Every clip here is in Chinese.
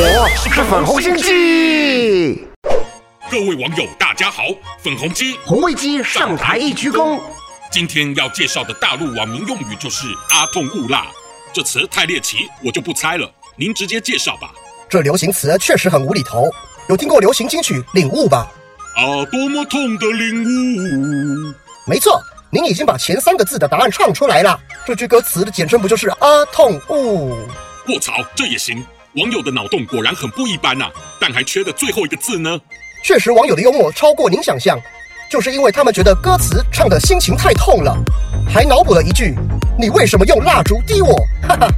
是粉红心机。各位网友，大家好，粉红鸡红卫鸡上台一鞠躬。今天要介绍的大陆网民用语就是“阿痛勿辣”，这词太猎奇，我就不猜了，您直接介绍吧。这流行词确实很无厘头，有听过流行金曲《领悟》吧？啊，多么痛的领悟！没错，您已经把前三个字的答案唱出来了。这句歌词的简称不就是“阿痛勿”？卧槽，这也行？网友的脑洞果然很不一般呐，但还缺的最后一个字呢？确实，网友的幽默超过您想象，就是因为他们觉得歌词唱的心情太痛了，还脑补了一句：“你为什么用蜡烛滴我？”哈哈，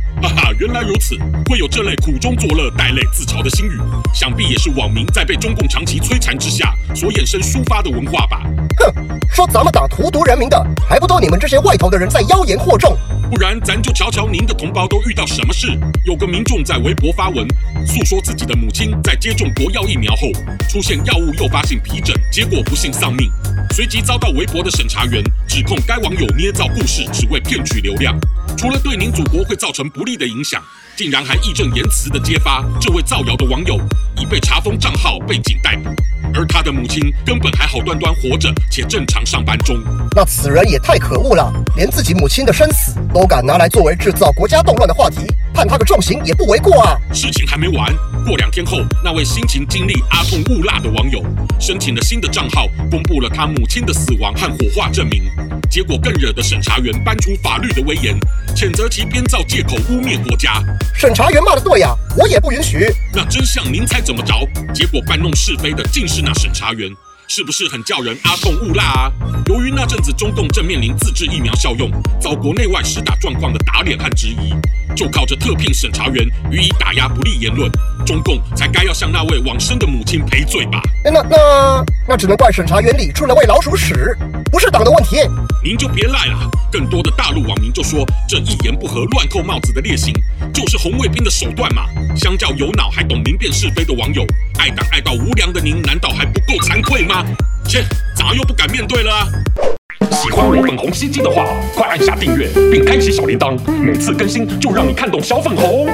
原来如此，会有这类苦中作乐、带泪自嘲的心语，想必也是网民在被中共长期摧残之下所衍生抒发的文化吧？哼，说咱们党荼毒人民的，还不都你们这些外头的人在妖言惑众？不然，咱就瞧瞧您的同胞都遇到什么事。有个民众在微博发文，诉说自己的母亲在接种国药疫苗后出现药物诱发性皮疹，结果不幸丧命。随即遭到微博的审查员指控该网友捏造故事，只为骗取流量。除了对您祖国会造成不利的影响，竟然还义正言辞地揭发这位造谣的网友已被查封账号，被警逮捕。而他的母亲根本还好端端活着，且正常上班中。那此人也太可恶了，连自己母亲的生死都敢拿来作为制造国家动乱的话题，判他个重刑也不为过啊！事情还没完，过两天后，那位心情经历阿痛误辣的网友申请了新的账号，公布了他母亲的死亡和火化证明。结果更惹得审查员搬出法律的威严，谴责其编造借口污蔑国家。审查员骂的对呀，我也不允许。那真相您猜怎么着？结果搬弄是非的竟是那审查员，是不是很叫人阿痛误辣啊？由于那阵子中共正面临自制疫苗效用，遭国内外实打状况的打脸和质疑，就靠着特聘审查员予以打压不利言论，中共才该要向那位往生的母亲赔罪吧？那那那只能怪审查员里出了位老鼠屎，不是党的问题。您就别赖了。更多的大陆网民就说，这一言不合乱扣帽子的劣行，就是红卫兵的手段嘛。相较有脑还懂明辨是非的网友，爱党爱到无良的您，难道还不够惭愧吗？切，咋又不敢面对了？喜欢我粉红心机的话，快按下订阅并开启小铃铛，每次更新就让你看懂小粉红。